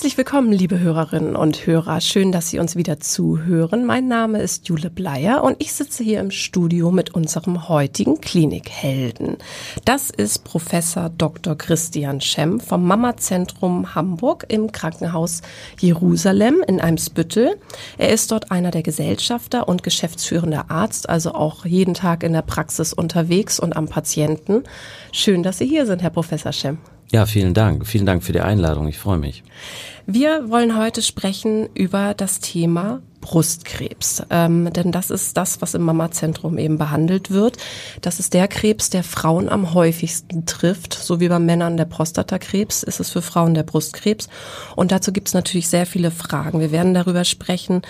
Herzlich willkommen, liebe Hörerinnen und Hörer. Schön, dass Sie uns wieder zuhören. Mein Name ist Jule Bleier und ich sitze hier im Studio mit unserem heutigen Klinikhelden. Das ist Professor Dr. Christian Schemm vom Mama-Zentrum Hamburg im Krankenhaus Jerusalem in Eimsbüttel. Er ist dort einer der Gesellschafter und geschäftsführender Arzt, also auch jeden Tag in der Praxis unterwegs und am Patienten. Schön, dass Sie hier sind, Herr Professor Schemm. Ja, vielen Dank. Vielen Dank für die Einladung. Ich freue mich. Wir wollen heute sprechen über das Thema Brustkrebs. Ähm, denn das ist das, was im Mama-Zentrum eben behandelt wird. Das ist der Krebs, der Frauen am häufigsten trifft. So wie bei Männern der Prostatakrebs ist es für Frauen der Brustkrebs. Und dazu gibt es natürlich sehr viele Fragen. Wir werden darüber sprechen,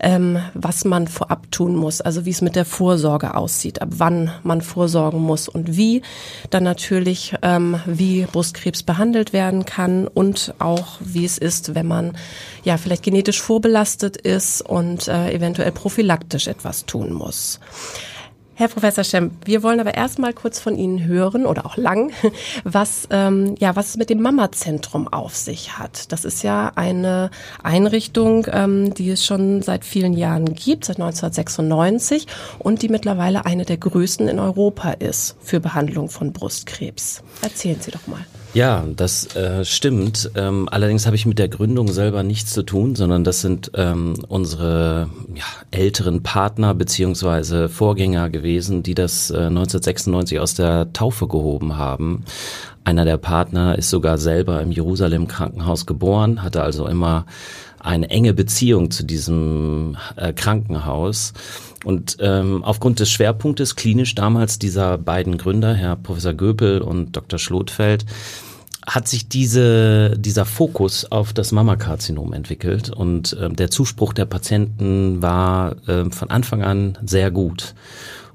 ähm, was man vorab tun muss, also wie es mit der Vorsorge aussieht, ab wann man vorsorgen muss und wie. Dann natürlich, ähm, wie Brustkrebs behandelt werden kann und auch, wie es ist, wenn man ja vielleicht genetisch vorbelastet ist und äh, eventuell prophylaktisch etwas tun muss. Herr Professor Schemm, wir wollen aber erstmal kurz von Ihnen hören oder auch lang, was ähm, ja was es mit dem Mama-Zentrum auf sich hat. Das ist ja eine Einrichtung, ähm, die es schon seit vielen Jahren gibt, seit 1996 und die mittlerweile eine der größten in Europa ist für Behandlung von Brustkrebs. Erzählen Sie doch mal. Ja, das äh, stimmt. Ähm, allerdings habe ich mit der Gründung selber nichts zu tun, sondern das sind ähm, unsere ja, älteren Partner beziehungsweise Vorgänger gewesen, die das äh, 1996 aus der Taufe gehoben haben. Einer der Partner ist sogar selber im Jerusalem Krankenhaus geboren, hatte also immer eine enge Beziehung zu diesem äh, Krankenhaus. Und ähm, aufgrund des Schwerpunktes klinisch damals dieser beiden Gründer, Herr Professor Göpel und Dr. Schlotfeld, hat sich diese, dieser Fokus auf das Mammakarzinom entwickelt und äh, der Zuspruch der Patienten war äh, von Anfang an sehr gut.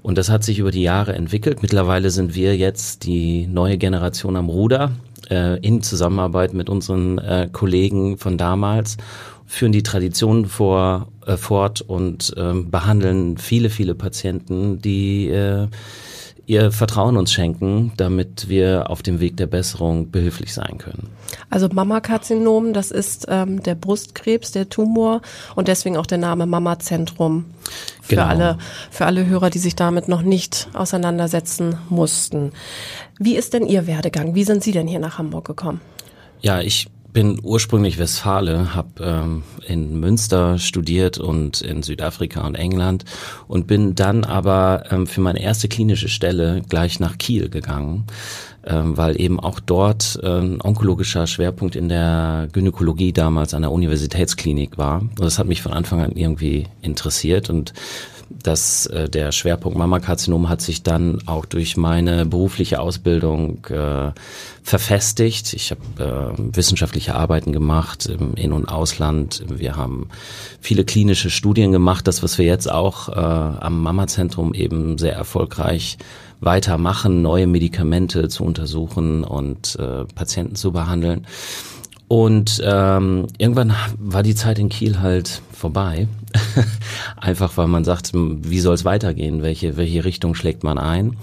Und das hat sich über die Jahre entwickelt. Mittlerweile sind wir jetzt die neue Generation am Ruder äh, in Zusammenarbeit mit unseren äh, Kollegen von damals führen die Tradition vor, äh, fort und ähm, behandeln viele, viele Patienten, die äh, ihr Vertrauen uns schenken, damit wir auf dem Weg der Besserung behilflich sein können. Also Mammakarzinom, das ist ähm, der Brustkrebs, der Tumor und deswegen auch der Name Mamazentrum für genau. alle für alle Hörer, die sich damit noch nicht auseinandersetzen mussten. Wie ist denn Ihr Werdegang? Wie sind Sie denn hier nach Hamburg gekommen? Ja, ich bin ursprünglich Westfale, habe ähm, in Münster studiert und in Südafrika und England und bin dann aber ähm, für meine erste klinische Stelle gleich nach Kiel gegangen, ähm, weil eben auch dort ähm, onkologischer Schwerpunkt in der Gynäkologie damals an der Universitätsklinik war. Und das hat mich von Anfang an irgendwie interessiert und dass äh, der Schwerpunkt Mammakarzinom hat sich dann auch durch meine berufliche Ausbildung äh, verfestigt. Ich habe äh, wissenschaftliche Arbeiten gemacht im In- und Ausland. Wir haben viele klinische Studien gemacht. Das, was wir jetzt auch äh, am Mammazentrum eben sehr erfolgreich weitermachen, neue Medikamente zu untersuchen und äh, Patienten zu behandeln. Und ähm, irgendwann war die Zeit in Kiel halt vorbei. Einfach weil man sagt, wie soll es weitergehen? Welche, welche Richtung schlägt man ein?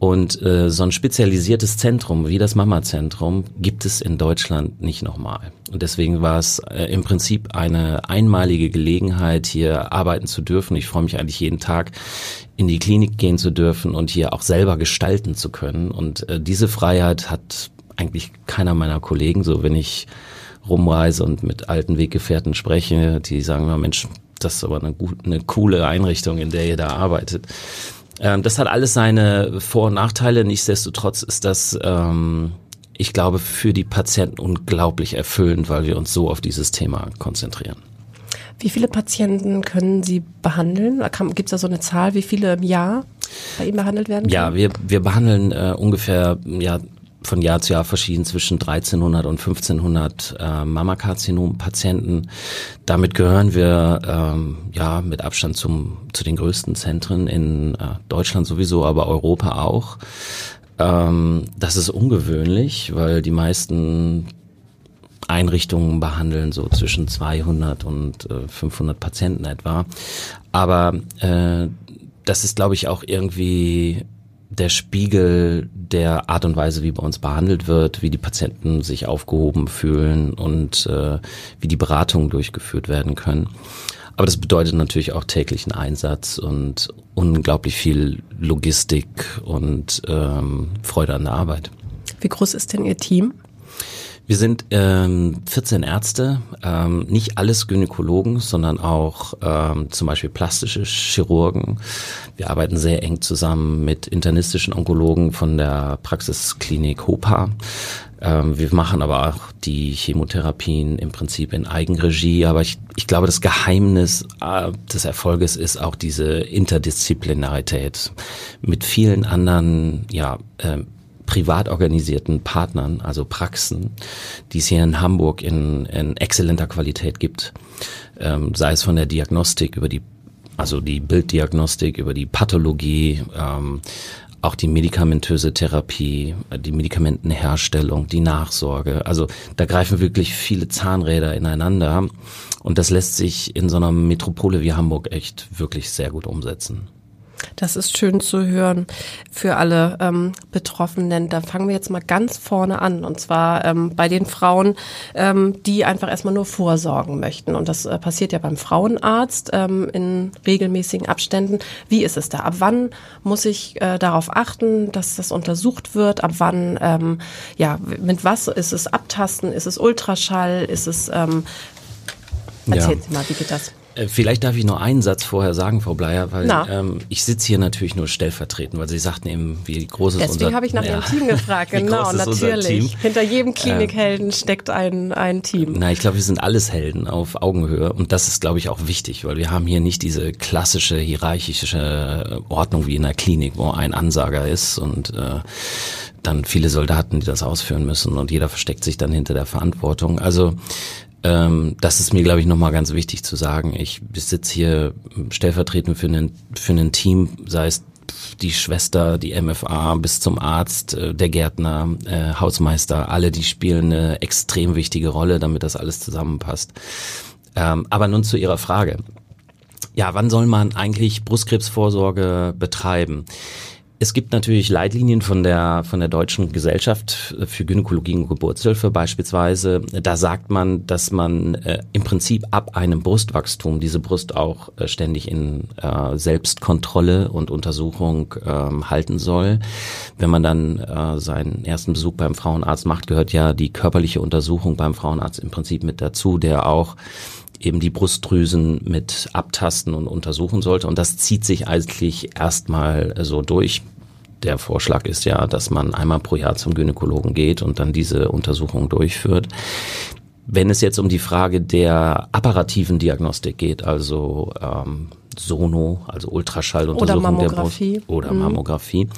Und äh, so ein spezialisiertes Zentrum wie das Mama-Zentrum gibt es in Deutschland nicht nochmal. Und deswegen war es äh, im Prinzip eine einmalige Gelegenheit, hier arbeiten zu dürfen. Ich freue mich eigentlich jeden Tag, in die Klinik gehen zu dürfen und hier auch selber gestalten zu können. Und äh, diese Freiheit hat eigentlich keiner meiner Kollegen, so wenn ich rumreise und mit alten Weggefährten spreche, die sagen immer, Mensch, das ist aber eine, gut, eine coole Einrichtung, in der ihr da arbeitet. Ähm, das hat alles seine Vor- und Nachteile. Nichtsdestotrotz ist das, ähm, ich glaube, für die Patienten unglaublich erfüllend, weil wir uns so auf dieses Thema konzentrieren. Wie viele Patienten können Sie behandeln? Gibt es da so eine Zahl, wie viele im Jahr bei Ihnen behandelt werden können? Ja, wir, wir behandeln äh, ungefähr ja, von Jahr zu Jahr verschieden zwischen 1300 und 1500 äh, Mammakarzinom-Patienten. Damit gehören wir ähm, ja mit Abstand zum, zu den größten Zentren in äh, Deutschland sowieso, aber Europa auch. Ähm, das ist ungewöhnlich, weil die meisten Einrichtungen behandeln so zwischen 200 und äh, 500 Patienten etwa. Aber äh, das ist, glaube ich, auch irgendwie der Spiegel der Art und Weise, wie bei uns behandelt wird, wie die Patienten sich aufgehoben fühlen und äh, wie die Beratungen durchgeführt werden können. Aber das bedeutet natürlich auch täglichen Einsatz und unglaublich viel Logistik und ähm, Freude an der Arbeit. Wie groß ist denn Ihr Team? Wir sind ähm, 14 Ärzte, ähm, nicht alles Gynäkologen, sondern auch ähm, zum Beispiel plastische Chirurgen. Wir arbeiten sehr eng zusammen mit internistischen Onkologen von der Praxisklinik HOPA. Ähm, wir machen aber auch die Chemotherapien im Prinzip in Eigenregie. Aber ich, ich glaube, das Geheimnis äh, des Erfolges ist auch diese Interdisziplinarität mit vielen anderen, ja, äh, privat organisierten Partnern, also Praxen, die es hier in Hamburg in, in exzellenter Qualität gibt, ähm, sei es von der Diagnostik über die, also die Bilddiagnostik, über die Pathologie, ähm, auch die medikamentöse Therapie, die Medikamentenherstellung, die Nachsorge. Also da greifen wirklich viele Zahnräder ineinander und das lässt sich in so einer Metropole wie Hamburg echt wirklich sehr gut umsetzen. Das ist schön zu hören für alle ähm, Betroffenen. Da fangen wir jetzt mal ganz vorne an. Und zwar ähm, bei den Frauen, ähm, die einfach erstmal nur vorsorgen möchten. Und das äh, passiert ja beim Frauenarzt ähm, in regelmäßigen Abständen. Wie ist es da? Ab wann muss ich äh, darauf achten, dass das untersucht wird? Ab wann, ähm, ja, mit was ist es Abtasten? Ist es Ultraschall? Ist es, ähm, erzählen ja. Sie mal, wie geht das? Äh, vielleicht darf ich nur einen Satz vorher sagen, Frau Bleier, weil ähm, ich sitze hier natürlich nur stellvertretend, weil Sie sagten eben, wie groß ist Deswegen habe ich nach ja, Ihrem Team gefragt, genau, natürlich. Hinter jedem Klinikhelden äh, steckt ein, ein Team. Na, ich glaube, wir sind alles Helden auf Augenhöhe und das ist, glaube ich, auch wichtig, weil wir haben hier nicht diese klassische hierarchische Ordnung wie in der Klinik, wo ein Ansager ist und äh, dann viele Soldaten, die das ausführen müssen und jeder versteckt sich dann hinter der Verantwortung. Also ähm, das ist mir, glaube ich, nochmal ganz wichtig zu sagen. Ich sitze hier stellvertretend für ein, für ein Team, sei es die Schwester, die MFA bis zum Arzt, äh, der Gärtner, äh, Hausmeister, alle, die spielen eine extrem wichtige Rolle, damit das alles zusammenpasst. Ähm, aber nun zu Ihrer Frage. Ja, wann soll man eigentlich Brustkrebsvorsorge betreiben? Es gibt natürlich Leitlinien von der, von der Deutschen Gesellschaft für Gynäkologie und Geburtshilfe beispielsweise. Da sagt man, dass man äh, im Prinzip ab einem Brustwachstum diese Brust auch äh, ständig in äh, Selbstkontrolle und Untersuchung ähm, halten soll. Wenn man dann äh, seinen ersten Besuch beim Frauenarzt macht, gehört ja die körperliche Untersuchung beim Frauenarzt im Prinzip mit dazu, der auch eben die Brustdrüsen mit abtasten und untersuchen sollte. Und das zieht sich eigentlich erstmal so durch. Der Vorschlag ist ja, dass man einmal pro Jahr zum Gynäkologen geht und dann diese Untersuchung durchführt. Wenn es jetzt um die Frage der apparativen Diagnostik geht, also ähm, Sono, also Ultraschalluntersuchung oder Mammographie. der Brust oder mhm. Mammographie,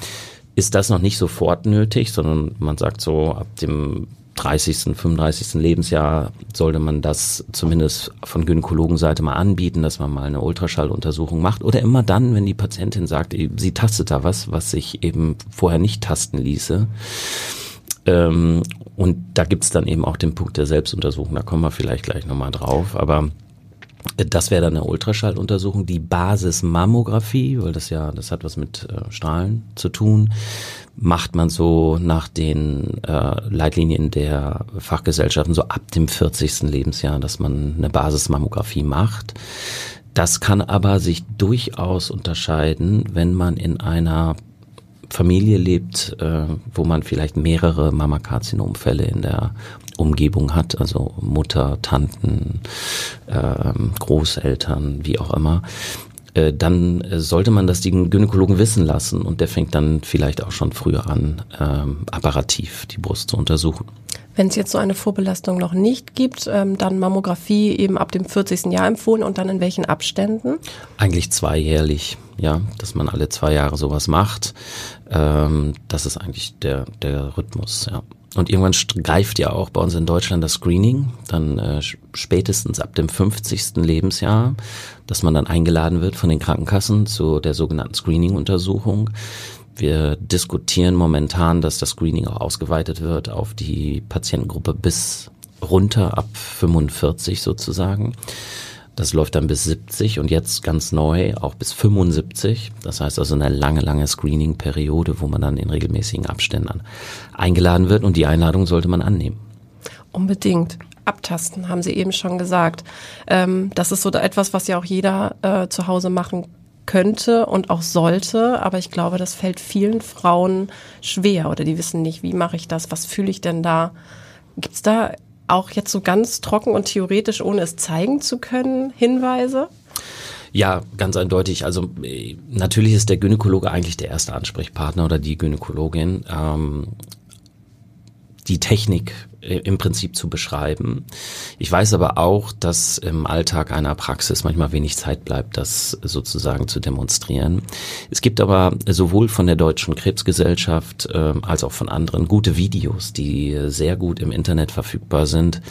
ist das noch nicht sofort nötig, sondern man sagt so ab dem 30., 35. Lebensjahr sollte man das zumindest von Gynäkologenseite mal anbieten, dass man mal eine Ultraschalluntersuchung macht. Oder immer dann, wenn die Patientin sagt, sie tastet da was, was sich eben vorher nicht tasten ließe. Ähm, und da gibt's dann eben auch den Punkt der Selbstuntersuchung, da kommen wir vielleicht gleich nochmal drauf. Aber das wäre dann eine Ultraschalluntersuchung, die Basismammographie, weil das ja, das hat was mit äh, Strahlen zu tun, macht man so nach den äh, Leitlinien der Fachgesellschaften so ab dem 40. Lebensjahr, dass man eine Basismammographie macht. Das kann aber sich durchaus unterscheiden, wenn man in einer Familie lebt, äh, wo man vielleicht mehrere Mammakarzinomfälle in der Umgebung hat, also Mutter, Tanten, äh, Großeltern, wie auch immer, äh, dann sollte man das den Gynäkologen wissen lassen und der fängt dann vielleicht auch schon früher an, ähm, apparativ die Brust zu untersuchen. Wenn es jetzt so eine Vorbelastung noch nicht gibt, ähm, dann Mammographie eben ab dem 40. Jahr empfohlen und dann in welchen Abständen? Eigentlich zweijährlich. ja, dass man alle zwei Jahre sowas macht. Ähm, das ist eigentlich der, der Rhythmus, ja. Und irgendwann greift ja auch bei uns in Deutschland das Screening, dann äh, spätestens ab dem 50. Lebensjahr, dass man dann eingeladen wird von den Krankenkassen zu der sogenannten Screening-Untersuchung. Wir diskutieren momentan, dass das Screening auch ausgeweitet wird auf die Patientengruppe bis runter ab 45 sozusagen. Das läuft dann bis 70 und jetzt ganz neu auch bis 75. Das heißt also eine lange, lange Screening-Periode, wo man dann in regelmäßigen Abständen eingeladen wird und die Einladung sollte man annehmen. Unbedingt. Abtasten, haben Sie eben schon gesagt. Ähm, das ist so etwas, was ja auch jeder äh, zu Hause machen könnte und auch sollte, aber ich glaube, das fällt vielen Frauen schwer oder die wissen nicht, wie mache ich das, was fühle ich denn da? Gibt es da auch jetzt so ganz trocken und theoretisch, ohne es zeigen zu können, Hinweise? Ja, ganz eindeutig. Also äh, natürlich ist der Gynäkologe eigentlich der erste Ansprechpartner oder die Gynäkologin. Ähm, die Technik im Prinzip zu beschreiben. Ich weiß aber auch, dass im Alltag einer Praxis manchmal wenig Zeit bleibt, das sozusagen zu demonstrieren. Es gibt aber sowohl von der Deutschen Krebsgesellschaft äh, als auch von anderen gute Videos, die sehr gut im Internet verfügbar sind.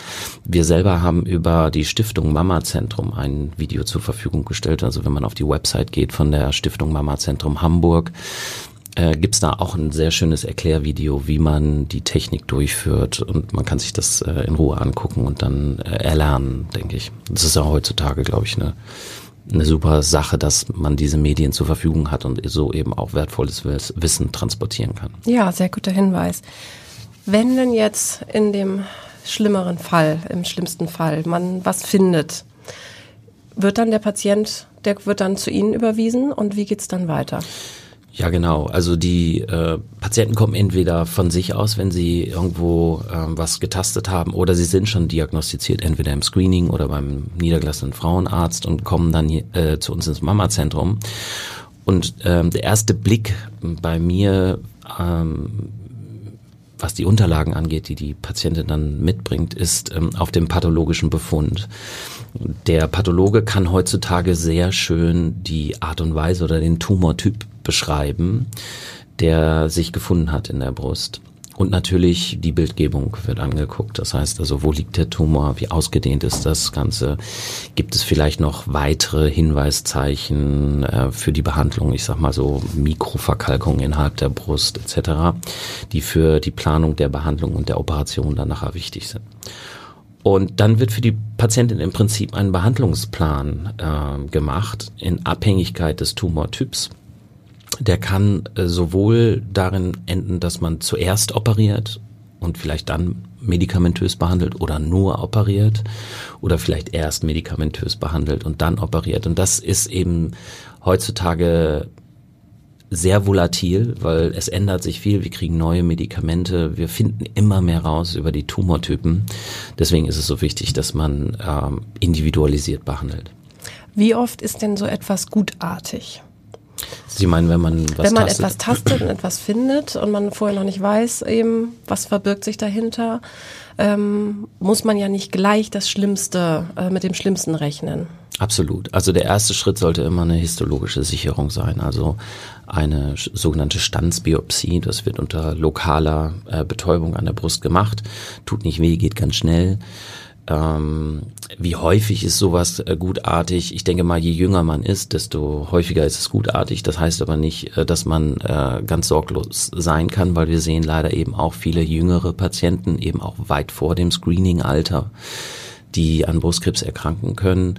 Wir selber haben über die Stiftung Mama Zentrum ein Video zur Verfügung gestellt. Also wenn man auf die Website geht von der Stiftung Mama Zentrum Hamburg, äh, gibt es da auch ein sehr schönes Erklärvideo, wie man die Technik durchführt und man kann sich das äh, in Ruhe angucken und dann äh, erlernen, denke ich. Das ist ja heutzutage, glaube ich, eine, eine super Sache, dass man diese Medien zur Verfügung hat und so eben auch wertvolles Wissen transportieren kann. Ja, sehr guter Hinweis. Wenn denn jetzt in dem schlimmeren Fall, im schlimmsten Fall, man was findet, wird dann der Patient, der wird dann zu Ihnen überwiesen und wie geht's dann weiter? Ja, genau. Also die äh, Patienten kommen entweder von sich aus, wenn sie irgendwo äh, was getastet haben, oder sie sind schon diagnostiziert, entweder im Screening oder beim niedergelassenen Frauenarzt und kommen dann äh, zu uns ins Mama-Zentrum. Und ähm, der erste Blick bei mir, ähm, was die Unterlagen angeht, die die Patientin dann mitbringt, ist ähm, auf dem pathologischen Befund. Der Pathologe kann heutzutage sehr schön die Art und Weise oder den Tumortyp beschreiben, der sich gefunden hat in der Brust. Und natürlich die Bildgebung wird angeguckt. Das heißt also, wo liegt der Tumor? Wie ausgedehnt ist das Ganze? Gibt es vielleicht noch weitere Hinweiszeichen äh, für die Behandlung? Ich sag mal so Mikroverkalkung innerhalb der Brust etc., die für die Planung der Behandlung und der Operation dann nachher wichtig sind. Und dann wird für die Patientin im Prinzip ein Behandlungsplan äh, gemacht in Abhängigkeit des Tumortyps der kann äh, sowohl darin enden, dass man zuerst operiert und vielleicht dann medikamentös behandelt oder nur operiert oder vielleicht erst medikamentös behandelt und dann operiert. Und das ist eben heutzutage sehr volatil, weil es ändert sich viel. Wir kriegen neue Medikamente. Wir finden immer mehr raus über die Tumortypen. Deswegen ist es so wichtig, dass man ähm, individualisiert behandelt. Wie oft ist denn so etwas gutartig? Sie meinen, wenn man was Wenn man tastet? etwas tastet und etwas findet und man vorher noch nicht weiß, eben, was verbirgt sich dahinter, ähm, muss man ja nicht gleich das Schlimmste äh, mit dem Schlimmsten rechnen. Absolut. Also der erste Schritt sollte immer eine histologische Sicherung sein, also eine sogenannte Standsbiopsie. Das wird unter lokaler äh, Betäubung an der Brust gemacht. Tut nicht weh, geht ganz schnell. Ähm, wie häufig ist sowas äh, gutartig? Ich denke mal, je jünger man ist, desto häufiger ist es gutartig. Das heißt aber nicht, äh, dass man äh, ganz sorglos sein kann, weil wir sehen leider eben auch viele jüngere Patienten, eben auch weit vor dem Screening-Alter, die an Brustkrebs erkranken können.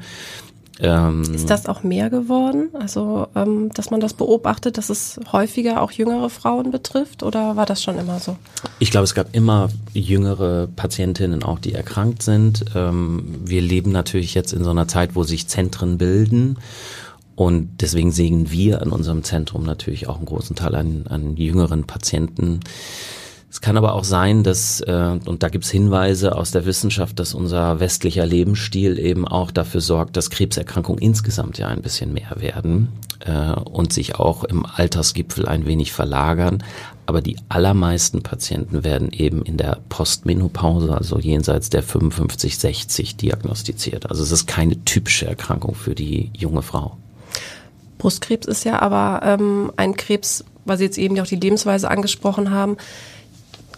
Ähm, ist das auch mehr geworden? Also, ähm, dass man das beobachtet, dass es häufiger auch jüngere Frauen betrifft oder war das schon immer so? Ich glaube, es gab immer jüngere Patientinnen auch, die erkrankt sind. Ähm, wir leben natürlich jetzt in so einer Zeit, wo sich Zentren bilden. Und deswegen sehen wir in unserem Zentrum natürlich auch einen großen Teil an, an jüngeren Patienten. Es kann aber auch sein, dass, äh, und da gibt's Hinweise aus der Wissenschaft, dass unser westlicher Lebensstil eben auch dafür sorgt, dass Krebserkrankungen insgesamt ja ein bisschen mehr werden äh, und sich auch im Altersgipfel ein wenig verlagern. Aber die allermeisten Patienten werden eben in der Postmenopause, also jenseits der 55, 60 diagnostiziert. Also es ist keine typische Erkrankung für die junge Frau. Brustkrebs ist ja aber ähm, ein Krebs, weil Sie jetzt eben auch die Lebensweise angesprochen haben.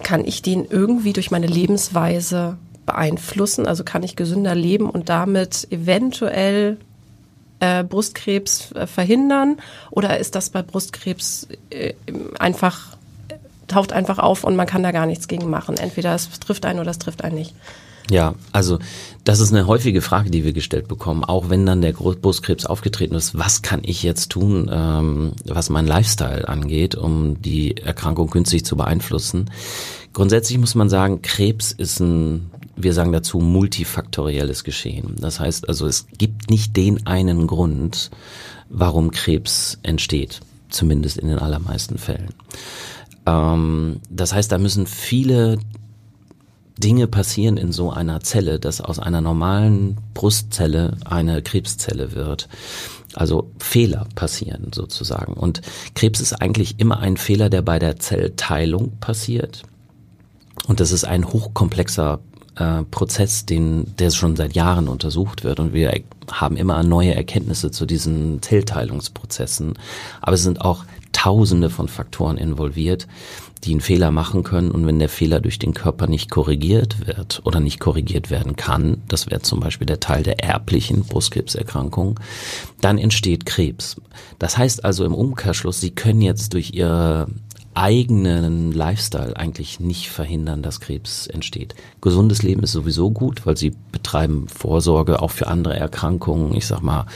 Kann ich den irgendwie durch meine Lebensweise beeinflussen? Also kann ich gesünder leben und damit eventuell äh, Brustkrebs äh, verhindern? Oder ist das bei Brustkrebs äh, einfach, taucht einfach auf und man kann da gar nichts gegen machen? Entweder es trifft einen oder es trifft einen nicht. Ja, also das ist eine häufige Frage, die wir gestellt bekommen, auch wenn dann der Brustkrebs aufgetreten ist. Was kann ich jetzt tun, ähm, was mein Lifestyle angeht, um die Erkrankung günstig zu beeinflussen? Grundsätzlich muss man sagen, Krebs ist ein, wir sagen dazu, multifaktorielles Geschehen. Das heißt also, es gibt nicht den einen Grund, warum Krebs entsteht, zumindest in den allermeisten Fällen. Ähm, das heißt, da müssen viele Dinge passieren in so einer Zelle, dass aus einer normalen Brustzelle eine Krebszelle wird. Also Fehler passieren sozusagen. Und Krebs ist eigentlich immer ein Fehler, der bei der Zellteilung passiert. Und das ist ein hochkomplexer äh, Prozess, den, der schon seit Jahren untersucht wird. Und wir haben immer neue Erkenntnisse zu diesen Zellteilungsprozessen. Aber es sind auch Tausende von Faktoren involviert, die einen Fehler machen können. Und wenn der Fehler durch den Körper nicht korrigiert wird oder nicht korrigiert werden kann, das wäre zum Beispiel der Teil der erblichen Brustkrebserkrankung, dann entsteht Krebs. Das heißt also im Umkehrschluss, Sie können jetzt durch Ihre eigenen Lifestyle eigentlich nicht verhindern, dass Krebs entsteht. Gesundes Leben ist sowieso gut, weil sie betreiben Vorsorge auch für andere Erkrankungen, ich sag mal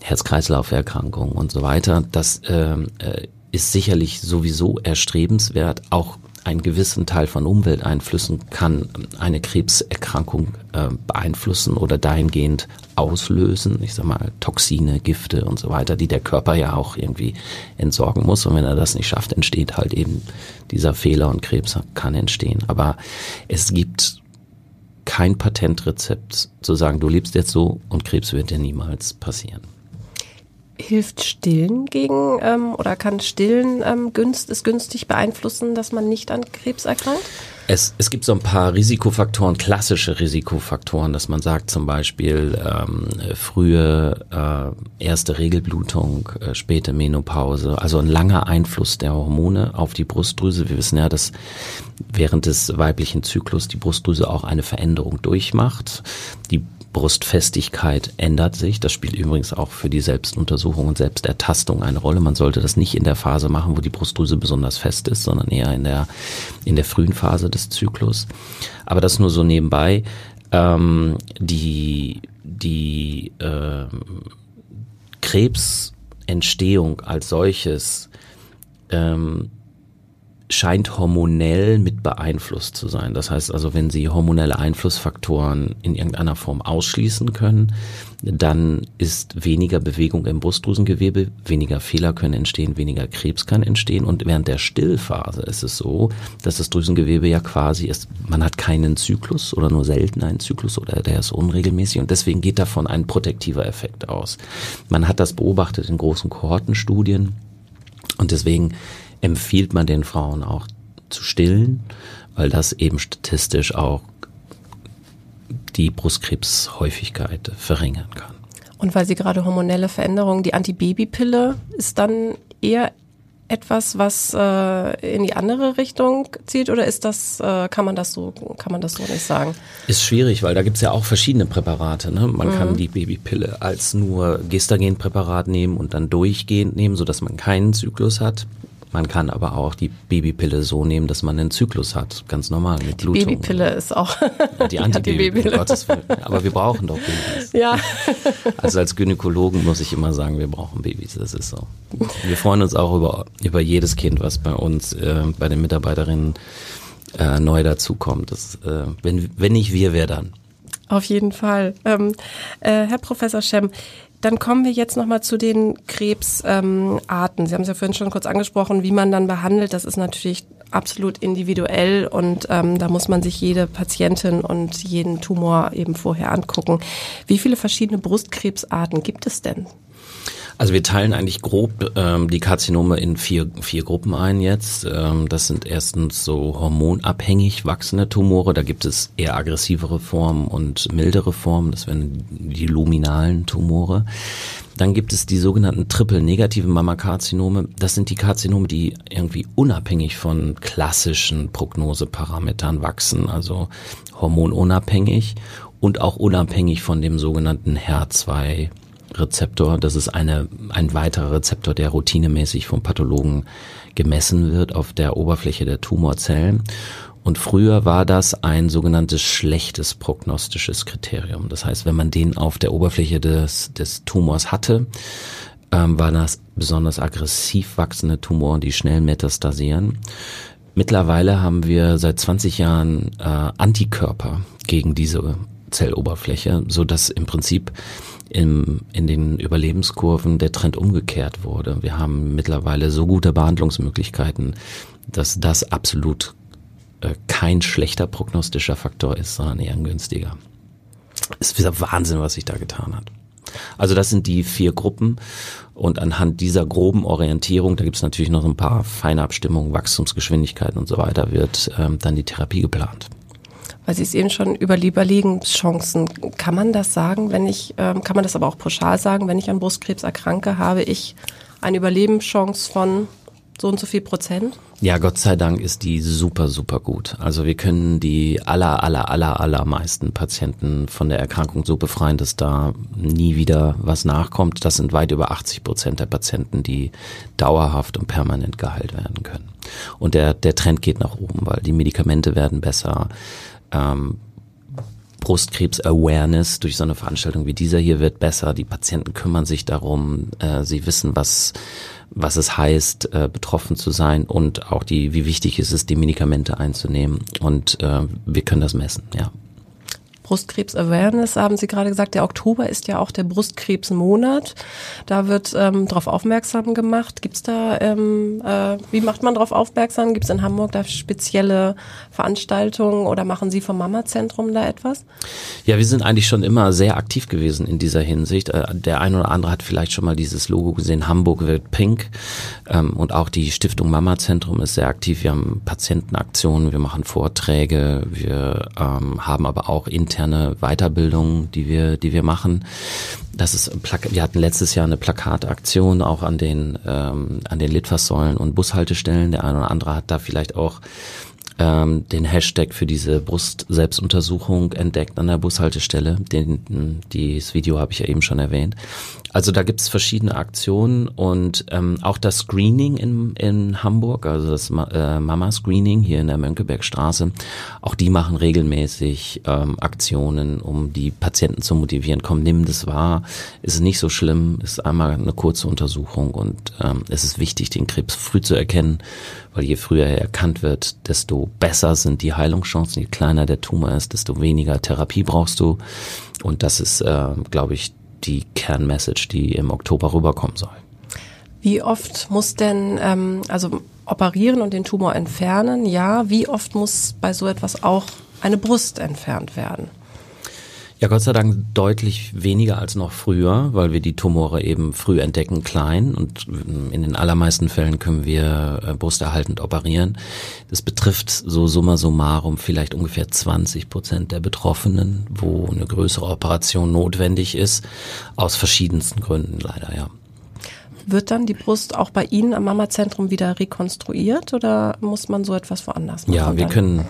Herz-Kreislauf-Erkrankungen und so weiter. Das ähm, äh, ist sicherlich sowieso erstrebenswert, auch einen gewissen Teil von Umwelteinflüssen kann eine Krebserkrankung äh, beeinflussen oder dahingehend auslösen. Ich sag mal Toxine, Gifte und so weiter, die der Körper ja auch irgendwie entsorgen muss. Und wenn er das nicht schafft, entsteht halt eben dieser Fehler und Krebs kann entstehen. Aber es gibt kein Patentrezept zu sagen, du lebst jetzt so und Krebs wird dir niemals passieren hilft Stillen gegen ähm, oder kann Stillen ähm, günst, ist günstig beeinflussen, dass man nicht an Krebs erkrankt? Es, es gibt so ein paar Risikofaktoren, klassische Risikofaktoren, dass man sagt zum Beispiel ähm, frühe äh, erste Regelblutung, äh, späte Menopause, also ein langer Einfluss der Hormone auf die Brustdrüse. Wir wissen ja, dass während des weiblichen Zyklus die Brustdrüse auch eine Veränderung durchmacht. Die Brustfestigkeit ändert sich. Das spielt übrigens auch für die Selbstuntersuchung und Selbstertastung eine Rolle. Man sollte das nicht in der Phase machen, wo die Brustdrüse besonders fest ist, sondern eher in der, in der frühen Phase des Zyklus. Aber das nur so nebenbei. Ähm, die die äh, Krebsentstehung als solches ähm, scheint hormonell mit beeinflusst zu sein. Das heißt also, wenn Sie hormonelle Einflussfaktoren in irgendeiner Form ausschließen können, dann ist weniger Bewegung im Brustdrüsengewebe, weniger Fehler können entstehen, weniger Krebs kann entstehen. Und während der Stillphase ist es so, dass das Drüsengewebe ja quasi ist, man hat keinen Zyklus oder nur selten einen Zyklus oder der ist unregelmäßig und deswegen geht davon ein protektiver Effekt aus. Man hat das beobachtet in großen Kohortenstudien und deswegen empfiehlt man den Frauen auch zu stillen, weil das eben statistisch auch die Brustkrebshäufigkeit verringern kann. Und weil Sie gerade hormonelle Veränderungen, die Antibabypille ist dann eher etwas, was äh, in die andere Richtung zieht oder ist das, äh, kann man das so, kann man das so nicht sagen? Ist schwierig, weil da gibt's ja auch verschiedene Präparate. Ne? Man mhm. kann die Babypille als nur Gestagenpräparat nehmen und dann durchgehend nehmen, sodass man keinen Zyklus hat. Man kann aber auch die Babypille so nehmen, dass man einen Zyklus hat, ganz normal mit die Blutung. Babypille ist auch ja, die Antibabypille. Gottes Willen. Aber wir brauchen doch Babys. Ja. Also als Gynäkologen muss ich immer sagen, wir brauchen Babys. Das ist so. Wir freuen uns auch über über jedes Kind, was bei uns äh, bei den Mitarbeiterinnen äh, neu dazukommt. Das, äh, wenn wenn nicht wir, wer dann? Auf jeden Fall. Ähm, äh, Herr Professor Schemm, dann kommen wir jetzt nochmal zu den Krebsarten. Ähm, Sie haben es ja vorhin schon kurz angesprochen, wie man dann behandelt. Das ist natürlich absolut individuell und ähm, da muss man sich jede Patientin und jeden Tumor eben vorher angucken. Wie viele verschiedene Brustkrebsarten gibt es denn? Also wir teilen eigentlich grob ähm, die Karzinome in vier, vier Gruppen ein jetzt. Ähm, das sind erstens so hormonabhängig wachsende Tumore. Da gibt es eher aggressivere Formen und mildere Formen. Das wären die luminalen Tumore. Dann gibt es die sogenannten triple-negativen Mammakarzinome. Das sind die Karzinome, die irgendwie unabhängig von klassischen Prognoseparametern wachsen, also hormonunabhängig und auch unabhängig von dem sogenannten HER2 Rezeptor. Das ist eine, ein weiterer Rezeptor, der routinemäßig vom Pathologen gemessen wird auf der Oberfläche der Tumorzellen. Und früher war das ein sogenanntes schlechtes prognostisches Kriterium. Das heißt, wenn man den auf der Oberfläche des, des Tumors hatte, ähm, waren das besonders aggressiv wachsende Tumoren, die schnell metastasieren. Mittlerweile haben wir seit 20 Jahren äh, Antikörper gegen diese Zelloberfläche, so dass im Prinzip im, in den Überlebenskurven der Trend umgekehrt wurde. Wir haben mittlerweile so gute Behandlungsmöglichkeiten, dass das absolut äh, kein schlechter prognostischer Faktor ist, sondern eher ein günstiger. Es ist wieder Wahnsinn, was sich da getan hat. Also das sind die vier Gruppen und anhand dieser groben Orientierung, da gibt es natürlich noch ein paar feine Abstimmungen, Wachstumsgeschwindigkeiten und so weiter, wird ähm, dann die Therapie geplant. Weil Sie es eben schon über Überlebenschancen, kann man das sagen, wenn ich, ähm, kann man das aber auch pauschal sagen, wenn ich an Brustkrebs erkranke, habe ich eine Überlebenschance von so und so viel Prozent? Ja, Gott sei Dank ist die super, super gut. Also wir können die aller, aller, aller, allermeisten Patienten von der Erkrankung so befreien, dass da nie wieder was nachkommt. Das sind weit über 80 Prozent der Patienten, die dauerhaft und permanent geheilt werden können. Und der, der Trend geht nach oben, weil die Medikamente werden besser. Ähm, Brustkrebs-Awareness durch so eine Veranstaltung wie dieser hier wird besser. Die Patienten kümmern sich darum. Äh, sie wissen, was was es heißt, äh, betroffen zu sein und auch die, wie wichtig ist es, die Medikamente einzunehmen. Und äh, wir können das messen, ja. Brustkrebs-Awareness, haben Sie gerade gesagt. Der Oktober ist ja auch der Brustkrebsmonat. Da wird ähm, darauf aufmerksam gemacht. Gibt's da, ähm, äh, wie macht man darauf aufmerksam? Gibt's in Hamburg da spezielle Veranstaltungen oder machen Sie vom Mama-Zentrum da etwas? Ja, wir sind eigentlich schon immer sehr aktiv gewesen in dieser Hinsicht. Äh, der ein oder andere hat vielleicht schon mal dieses Logo gesehen, Hamburg wird pink. Ähm, und auch die Stiftung Mama-Zentrum ist sehr aktiv. Wir haben Patientenaktionen, wir machen Vorträge, wir ähm, haben aber auch intern interne Weiterbildung, die wir, die wir machen. Das ist wir hatten letztes Jahr eine Plakataktion auch an den ähm, an den Litfaßsäulen und Bushaltestellen. Der eine oder andere hat da vielleicht auch ähm, den Hashtag für diese Brust-Selbstuntersuchung entdeckt an der Bushaltestelle. Den, dieses Video habe ich ja eben schon erwähnt. Also da gibt es verschiedene Aktionen und ähm, auch das Screening in, in Hamburg, also das äh, Mama-Screening hier in der Mönckebergstraße, auch die machen regelmäßig ähm, Aktionen, um die Patienten zu motivieren. Komm, nimm das wahr, ist nicht so schlimm, ist einmal eine kurze Untersuchung und ähm, es ist wichtig, den Krebs früh zu erkennen, weil je früher er erkannt wird, desto besser sind die Heilungschancen. Je kleiner der Tumor ist, desto weniger Therapie brauchst du. Und das ist, äh, glaube ich, die Kernmessage, die im Oktober rüberkommen soll. Wie oft muss denn, ähm, also operieren und den Tumor entfernen, ja, wie oft muss bei so etwas auch eine Brust entfernt werden? Ja, Gott sei Dank deutlich weniger als noch früher, weil wir die Tumore eben früh entdecken, klein und in den allermeisten Fällen können wir äh, brusterhaltend operieren. Das betrifft so summa summarum vielleicht ungefähr 20 Prozent der Betroffenen, wo eine größere Operation notwendig ist, aus verschiedensten Gründen leider, ja. Wird dann die Brust auch bei Ihnen am Mama-Zentrum wieder rekonstruiert oder muss man so etwas woanders machen? Ja, wir können,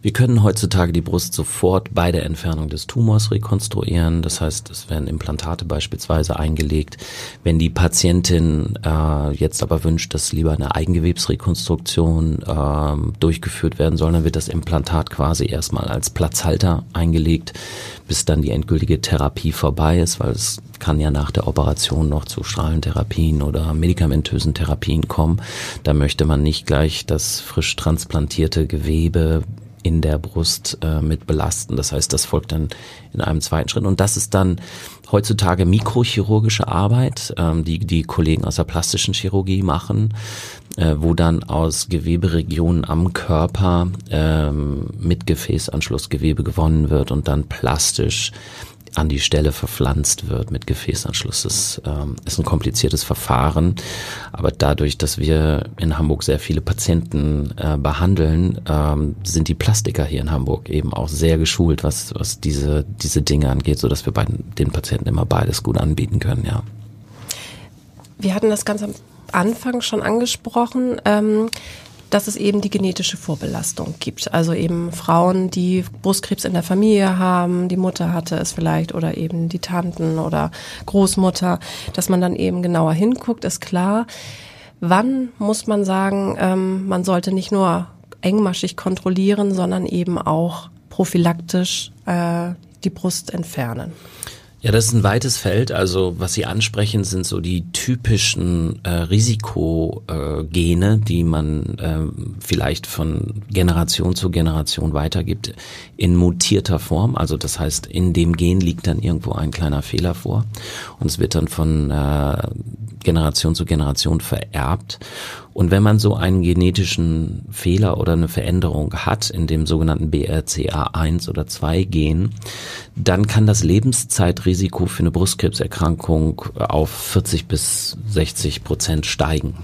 wir können heutzutage die Brust sofort bei der Entfernung des Tumors rekonstruieren. Das heißt, es werden Implantate beispielsweise eingelegt. Wenn die Patientin äh, jetzt aber wünscht, dass lieber eine Eigengewebsrekonstruktion äh, durchgeführt werden soll, dann wird das Implantat quasi erstmal als Platzhalter eingelegt, bis dann die endgültige Therapie vorbei ist, weil es kann ja nach der Operation noch zu Strahlentherapien oder medikamentösen Therapien kommen. Da möchte man nicht gleich das frisch transplantierte Gewebe in der Brust äh, mit belasten. Das heißt, das folgt dann in einem zweiten Schritt. Und das ist dann heutzutage mikrochirurgische Arbeit, ähm, die die Kollegen aus der plastischen Chirurgie machen, äh, wo dann aus Geweberegionen am Körper ähm, mit Gefäßanschlussgewebe gewonnen wird und dann plastisch an die Stelle verpflanzt wird mit Gefäßanschluss. Das ähm, ist ein kompliziertes Verfahren, aber dadurch, dass wir in Hamburg sehr viele Patienten äh, behandeln, ähm, sind die Plastiker hier in Hamburg eben auch sehr geschult, was, was diese, diese Dinge angeht, so dass wir bei den Patienten immer beides gut anbieten können, ja. Wir hatten das ganz am Anfang schon angesprochen. Ähm, dass es eben die genetische Vorbelastung gibt. Also eben Frauen, die Brustkrebs in der Familie haben, die Mutter hatte es vielleicht oder eben die Tanten oder Großmutter, dass man dann eben genauer hinguckt, ist klar. Wann muss man sagen, ähm, man sollte nicht nur engmaschig kontrollieren, sondern eben auch prophylaktisch äh, die Brust entfernen? Ja, das ist ein weites Feld. Also was Sie ansprechen, sind so die typischen äh, Risikogene, die man äh, vielleicht von Generation zu Generation weitergibt in mutierter Form. Also das heißt, in dem Gen liegt dann irgendwo ein kleiner Fehler vor und es wird dann von äh, Generation zu Generation vererbt. Und wenn man so einen genetischen Fehler oder eine Veränderung hat in dem sogenannten BRCA1 oder 2 Gen, dann kann das Lebenszeitrisiko für eine Brustkrebserkrankung auf 40 bis 60 Prozent steigen.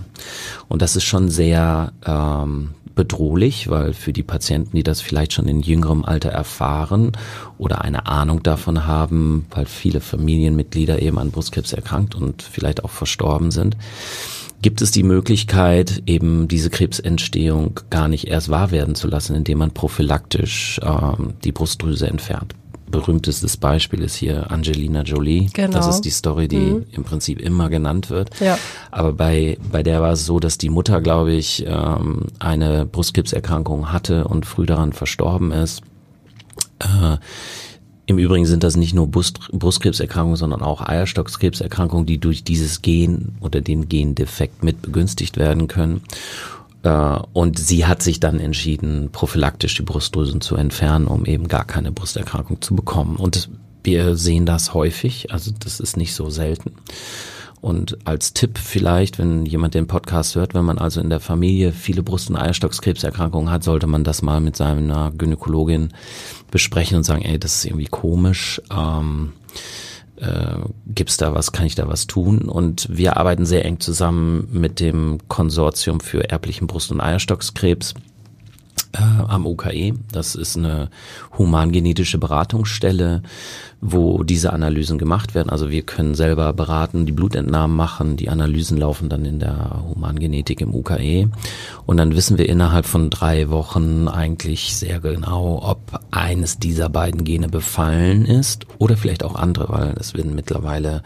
Und das ist schon sehr ähm, bedrohlich, weil für die Patienten, die das vielleicht schon in jüngerem Alter erfahren oder eine Ahnung davon haben, weil viele Familienmitglieder eben an Brustkrebs erkrankt und vielleicht auch verstorben sind, gibt es die Möglichkeit, eben diese Krebsentstehung gar nicht erst wahr werden zu lassen, indem man prophylaktisch ähm, die Brustdrüse entfernt. Berühmtestes Beispiel ist hier Angelina Jolie. Genau. Das ist die Story, die mhm. im Prinzip immer genannt wird. Ja. Aber bei, bei der war es so, dass die Mutter, glaube ich, ähm, eine Brustkrebserkrankung hatte und früh daran verstorben ist. Äh, im Übrigen sind das nicht nur Brust, Brustkrebserkrankungen, sondern auch Eierstockskrebserkrankungen, die durch dieses Gen oder den Gendefekt mit begünstigt werden können. Äh, und sie hat sich dann entschieden, prophylaktisch die Brustdrüsen zu entfernen, um eben gar keine Brusterkrankung zu bekommen. Und wir sehen das häufig, also das ist nicht so selten. Und als Tipp vielleicht, wenn jemand den Podcast hört, wenn man also in der Familie viele Brust- und Eierstockskrebserkrankungen hat, sollte man das mal mit seiner Gynäkologin besprechen und sagen, ey, das ist irgendwie komisch. Ähm, äh, gibt's da was, kann ich da was tun? Und wir arbeiten sehr eng zusammen mit dem Konsortium für erblichen Brust- und Eierstockskrebs äh, am UKE. Das ist eine humangenetische Beratungsstelle, wo diese Analysen gemacht werden. Also wir können selber beraten, die Blutentnahmen machen, die Analysen laufen dann in der Humangenetik im UKE. Und dann wissen wir innerhalb von drei Wochen eigentlich sehr genau, ob eines dieser beiden Gene befallen ist oder vielleicht auch andere, weil es werden mittlerweile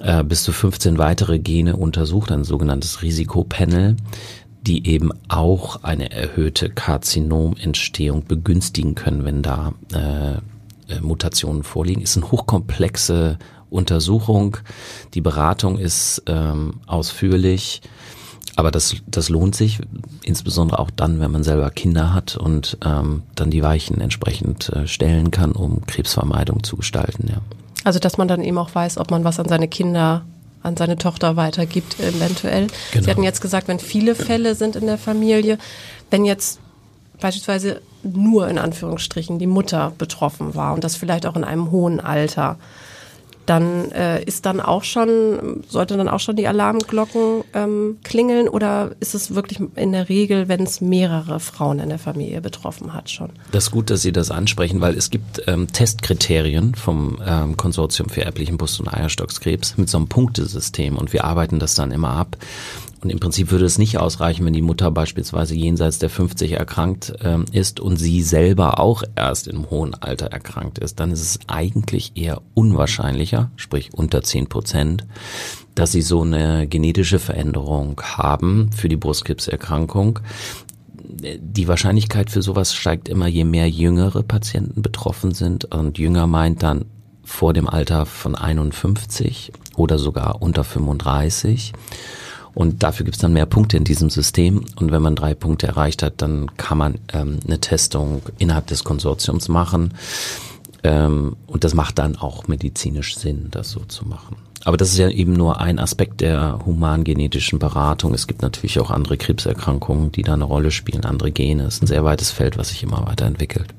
äh, bis zu 15 weitere Gene untersucht, ein sogenanntes Risikopanel die eben auch eine erhöhte Karzinomentstehung begünstigen können, wenn da äh, äh, Mutationen vorliegen. Ist eine hochkomplexe Untersuchung. Die Beratung ist ähm, ausführlich. Aber das, das lohnt sich, insbesondere auch dann, wenn man selber Kinder hat und ähm, dann die Weichen entsprechend äh, stellen kann, um Krebsvermeidung zu gestalten. Ja. Also dass man dann eben auch weiß, ob man was an seine Kinder an seine Tochter weitergibt, eventuell. Genau. Sie hatten jetzt gesagt, wenn viele Fälle sind in der Familie, wenn jetzt beispielsweise nur in Anführungsstrichen die Mutter betroffen war und das vielleicht auch in einem hohen Alter, dann äh, ist dann auch schon, sollte dann auch schon die Alarmglocken ähm, klingeln oder ist es wirklich in der Regel, wenn es mehrere Frauen in der Familie betroffen hat schon? Das ist gut, dass Sie das ansprechen, weil es gibt ähm, Testkriterien vom ähm, Konsortium für erblichen Brust- und Eierstockskrebs mit so einem Punktesystem und wir arbeiten das dann immer ab. Und im Prinzip würde es nicht ausreichen, wenn die Mutter beispielsweise jenseits der 50 erkrankt ähm, ist und sie selber auch erst im hohen Alter erkrankt ist. Dann ist es eigentlich eher unwahrscheinlicher, sprich unter 10 Prozent, dass sie so eine genetische Veränderung haben für die Brustkrebserkrankung. Die Wahrscheinlichkeit für sowas steigt immer, je mehr jüngere Patienten betroffen sind. Und jünger meint dann vor dem Alter von 51 oder sogar unter 35. Und dafür gibt es dann mehr Punkte in diesem System. Und wenn man drei Punkte erreicht hat, dann kann man ähm, eine Testung innerhalb des Konsortiums machen. Ähm, und das macht dann auch medizinisch Sinn, das so zu machen. Aber das ist ja eben nur ein Aspekt der humangenetischen Beratung. Es gibt natürlich auch andere Krebserkrankungen, die da eine Rolle spielen, andere Gene. Es ist ein sehr weites Feld, was sich immer weiterentwickelt.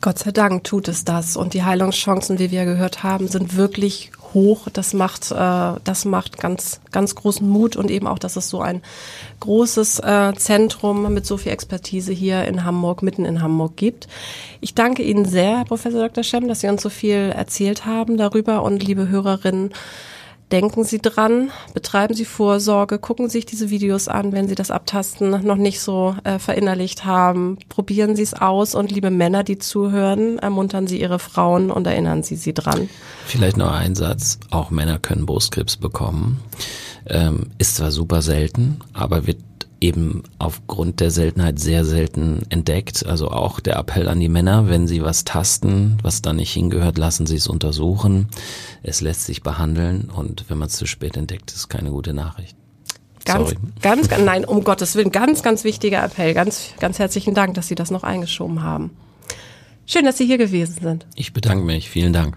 Gott sei Dank tut es das. Und die Heilungschancen, wie wir gehört haben, sind wirklich hoch. Das macht, äh, das macht ganz, ganz großen Mut und eben auch, dass es so ein großes äh, Zentrum mit so viel Expertise hier in Hamburg, mitten in Hamburg gibt. Ich danke Ihnen sehr, Herr Professor Dr. Schemm, dass Sie uns so viel erzählt haben darüber und liebe Hörerinnen, denken Sie dran, betreiben Sie Vorsorge, gucken Sie sich diese Videos an, wenn Sie das Abtasten noch nicht so äh, verinnerlicht haben. Probieren Sie es aus und liebe Männer, die zuhören, ermuntern Sie Ihre Frauen und erinnern Sie sie dran. Vielleicht noch ein Satz, auch Männer können Brustkrebs bekommen. Ähm, ist zwar super selten, aber wird eben aufgrund der Seltenheit sehr selten entdeckt. Also auch der Appell an die Männer, wenn sie was tasten, was da nicht hingehört, lassen sie es untersuchen. Es lässt sich behandeln und wenn man es zu spät entdeckt, ist keine gute Nachricht. Ganz, Sorry. ganz, nein, um Gottes Willen, ganz, ganz wichtiger Appell. Ganz, ganz herzlichen Dank, dass Sie das noch eingeschoben haben. Schön, dass Sie hier gewesen sind. Ich bedanke mich. Vielen Dank.